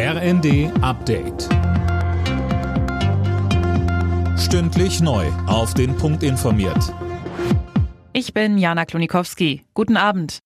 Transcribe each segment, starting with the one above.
RND Update. Stündlich neu. Auf den Punkt informiert. Ich bin Jana Klonikowski. Guten Abend.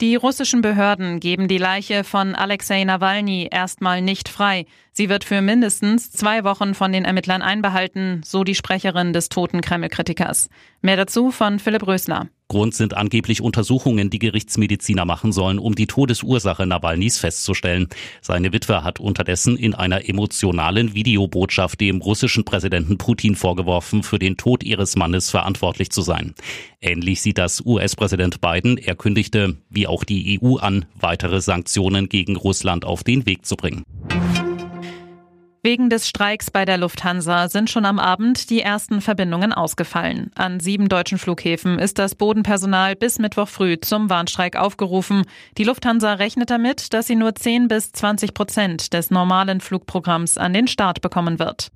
Die russischen Behörden geben die Leiche von Alexei Nawalny erstmal nicht frei. Sie wird für mindestens zwei Wochen von den Ermittlern einbehalten, so die Sprecherin des toten Kreml-Kritikers. Mehr dazu von Philipp Rösler. Grund sind angeblich Untersuchungen, die Gerichtsmediziner machen sollen, um die Todesursache Nawalnys festzustellen. Seine Witwe hat unterdessen in einer emotionalen Videobotschaft dem russischen Präsidenten Putin vorgeworfen, für den Tod ihres Mannes verantwortlich zu sein. Ähnlich sieht das US-Präsident Biden. Er kündigte, wie auch die EU an, weitere Sanktionen gegen Russland auf den Weg zu bringen. Wegen des Streiks bei der Lufthansa sind schon am Abend die ersten Verbindungen ausgefallen. An sieben deutschen Flughäfen ist das Bodenpersonal bis Mittwoch früh zum Warnstreik aufgerufen. Die Lufthansa rechnet damit, dass sie nur 10 bis 20 Prozent des normalen Flugprogramms an den Start bekommen wird.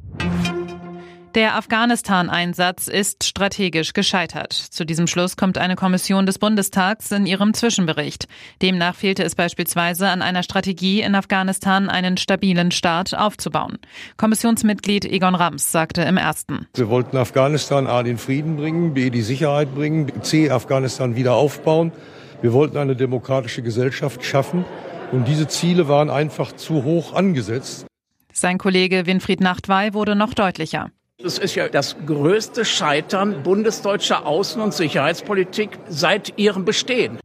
Der Afghanistan-Einsatz ist strategisch gescheitert. Zu diesem Schluss kommt eine Kommission des Bundestags in ihrem Zwischenbericht. Demnach fehlte es beispielsweise an einer Strategie, in Afghanistan einen stabilen Staat aufzubauen. Kommissionsmitglied Egon Rams sagte im ersten. Wir wollten Afghanistan A den Frieden bringen, B die Sicherheit bringen, C Afghanistan wieder aufbauen. Wir wollten eine demokratische Gesellschaft schaffen. Und diese Ziele waren einfach zu hoch angesetzt. Sein Kollege Winfried Nachtwey wurde noch deutlicher. Es ist ja das größte Scheitern bundesdeutscher Außen- und Sicherheitspolitik seit ihrem Bestehen.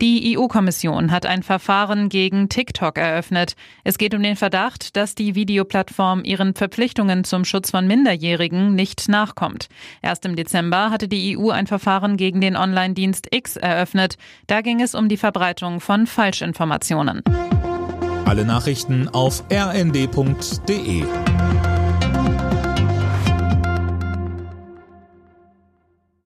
Die EU-Kommission hat ein Verfahren gegen TikTok eröffnet. Es geht um den Verdacht, dass die Videoplattform ihren Verpflichtungen zum Schutz von Minderjährigen nicht nachkommt. Erst im Dezember hatte die EU ein Verfahren gegen den Online-Dienst X eröffnet. Da ging es um die Verbreitung von Falschinformationen. Alle Nachrichten auf rnd.de